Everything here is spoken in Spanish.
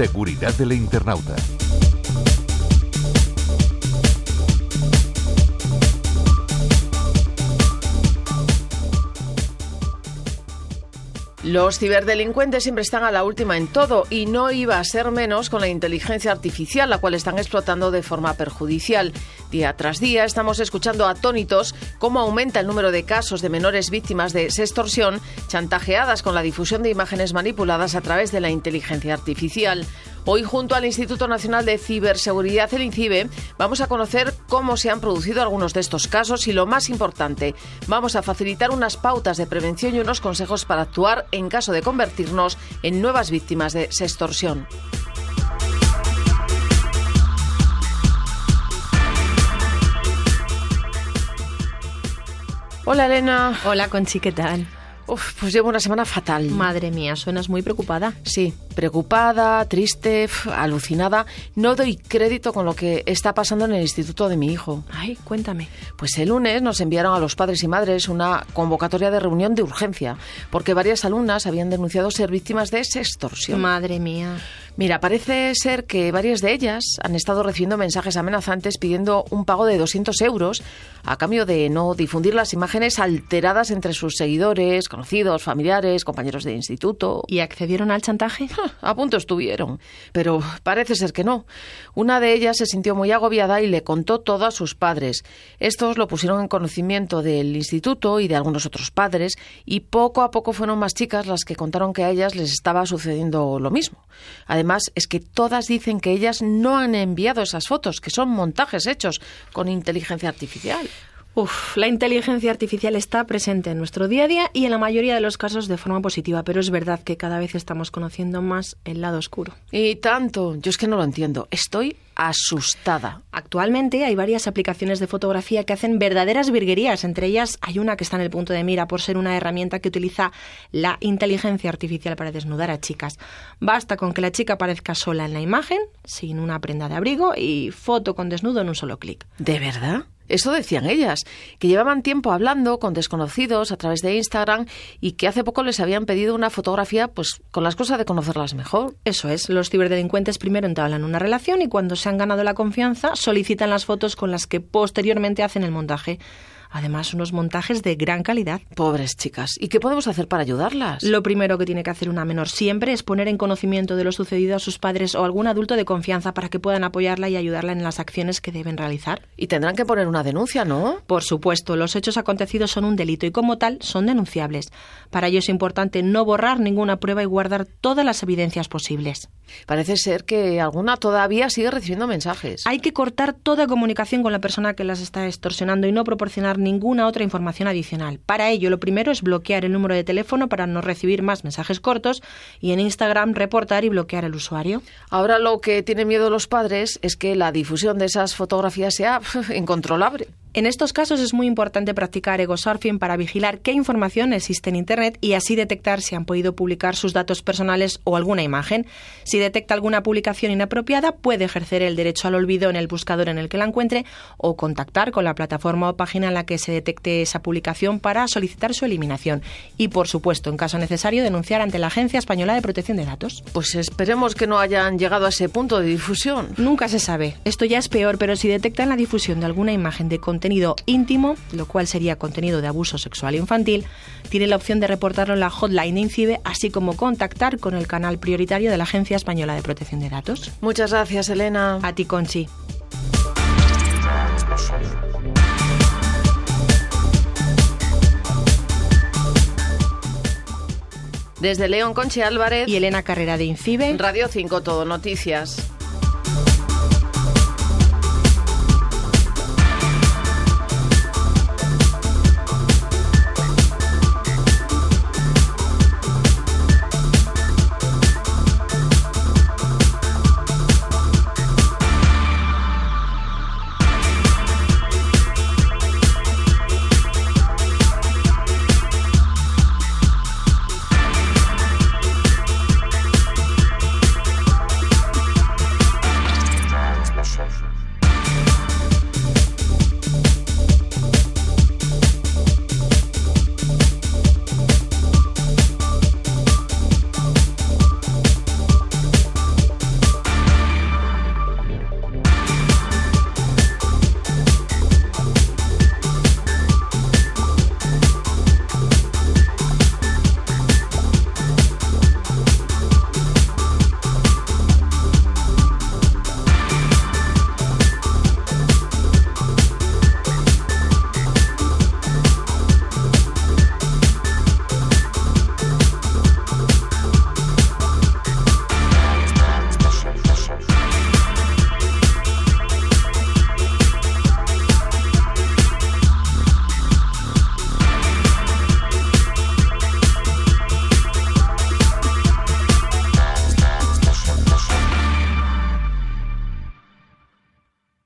Seguridad del internauta. Los ciberdelincuentes siempre están a la última en todo y no iba a ser menos con la inteligencia artificial, la cual están explotando de forma perjudicial. Día tras día estamos escuchando atónitos cómo aumenta el número de casos de menores víctimas de sextorsión chantajeadas con la difusión de imágenes manipuladas a través de la inteligencia artificial. Hoy, junto al Instituto Nacional de Ciberseguridad, el INCIBE, vamos a conocer cómo se han producido algunos de estos casos y, lo más importante, vamos a facilitar unas pautas de prevención y unos consejos para actuar en caso de convertirnos en nuevas víctimas de sextorsión. Hola Elena. Hola Conchi, ¿qué tal? Uf, pues llevo una semana fatal. Madre mía, suenas muy preocupada. Sí, preocupada, triste, alucinada. No doy crédito con lo que está pasando en el instituto de mi hijo. Ay, cuéntame. Pues el lunes nos enviaron a los padres y madres una convocatoria de reunión de urgencia, porque varias alumnas habían denunciado ser víctimas de extorsión. Madre mía. Mira, parece ser que varias de ellas han estado recibiendo mensajes amenazantes pidiendo un pago de 200 euros a cambio de no difundir las imágenes alteradas entre sus seguidores, conocidos, familiares, compañeros de instituto. ¿Y accedieron al chantaje? A punto estuvieron, pero parece ser que no. Una de ellas se sintió muy agobiada y le contó todo a sus padres. Estos lo pusieron en conocimiento del instituto y de algunos otros padres y poco a poco fueron más chicas las que contaron que a ellas les estaba sucediendo lo mismo. Además, es que todas dicen que ellas no han enviado esas fotos, que son montajes hechos con inteligencia artificial. Uf, la inteligencia artificial está presente en nuestro día a día y en la mayoría de los casos de forma positiva, pero es verdad que cada vez estamos conociendo más el lado oscuro. Y tanto, yo es que no lo entiendo. Estoy asustada. Actualmente hay varias aplicaciones de fotografía que hacen verdaderas virguerías. Entre ellas hay una que está en el punto de mira por ser una herramienta que utiliza la inteligencia artificial para desnudar a chicas. Basta con que la chica aparezca sola en la imagen, sin una prenda de abrigo y foto con desnudo en un solo clic. ¿De verdad? Eso decían ellas, que llevaban tiempo hablando con desconocidos a través de Instagram y que hace poco les habían pedido una fotografía pues con las cosas de conocerlas mejor. Eso es, los ciberdelincuentes primero entablan una relación y cuando se han ganado la confianza solicitan las fotos con las que posteriormente hacen el montaje. Además, unos montajes de gran calidad. Pobres chicas. ¿Y qué podemos hacer para ayudarlas? Lo primero que tiene que hacer una menor siempre es poner en conocimiento de lo sucedido a sus padres o algún adulto de confianza para que puedan apoyarla y ayudarla en las acciones que deben realizar. Y tendrán que poner una denuncia, ¿no? Por supuesto, los hechos acontecidos son un delito y como tal son denunciables. Para ello es importante no borrar ninguna prueba y guardar todas las evidencias posibles. Parece ser que alguna todavía sigue recibiendo mensajes. Hay que cortar toda comunicación con la persona que las está extorsionando y no proporcionar ninguna otra información adicional. Para ello, lo primero es bloquear el número de teléfono para no recibir más mensajes cortos y en Instagram reportar y bloquear al usuario. Ahora lo que tienen miedo los padres es que la difusión de esas fotografías sea incontrolable. En estos casos es muy importante practicar ego-surfing para vigilar qué información existe en Internet y así detectar si han podido publicar sus datos personales o alguna imagen. Si detecta alguna publicación inapropiada, puede ejercer el derecho al olvido en el buscador en el que la encuentre o contactar con la plataforma o página en la que se detecte esa publicación para solicitar su eliminación. Y, por supuesto, en caso necesario, denunciar ante la Agencia Española de Protección de Datos. Pues esperemos que no hayan llegado a ese punto de difusión. Nunca se sabe. Esto ya es peor, pero si detectan la difusión de alguna imagen de contenido íntimo, lo cual sería contenido de abuso sexual infantil, tiene la opción de reportarlo en la hotline de INCIBE, así como contactar con el canal prioritario de la Agencia Española de Protección de Datos. Muchas gracias, Elena. A ti, Conchi. Desde León, Conchi Álvarez y Elena Carrera de INCIBE. Radio 5 Todo Noticias.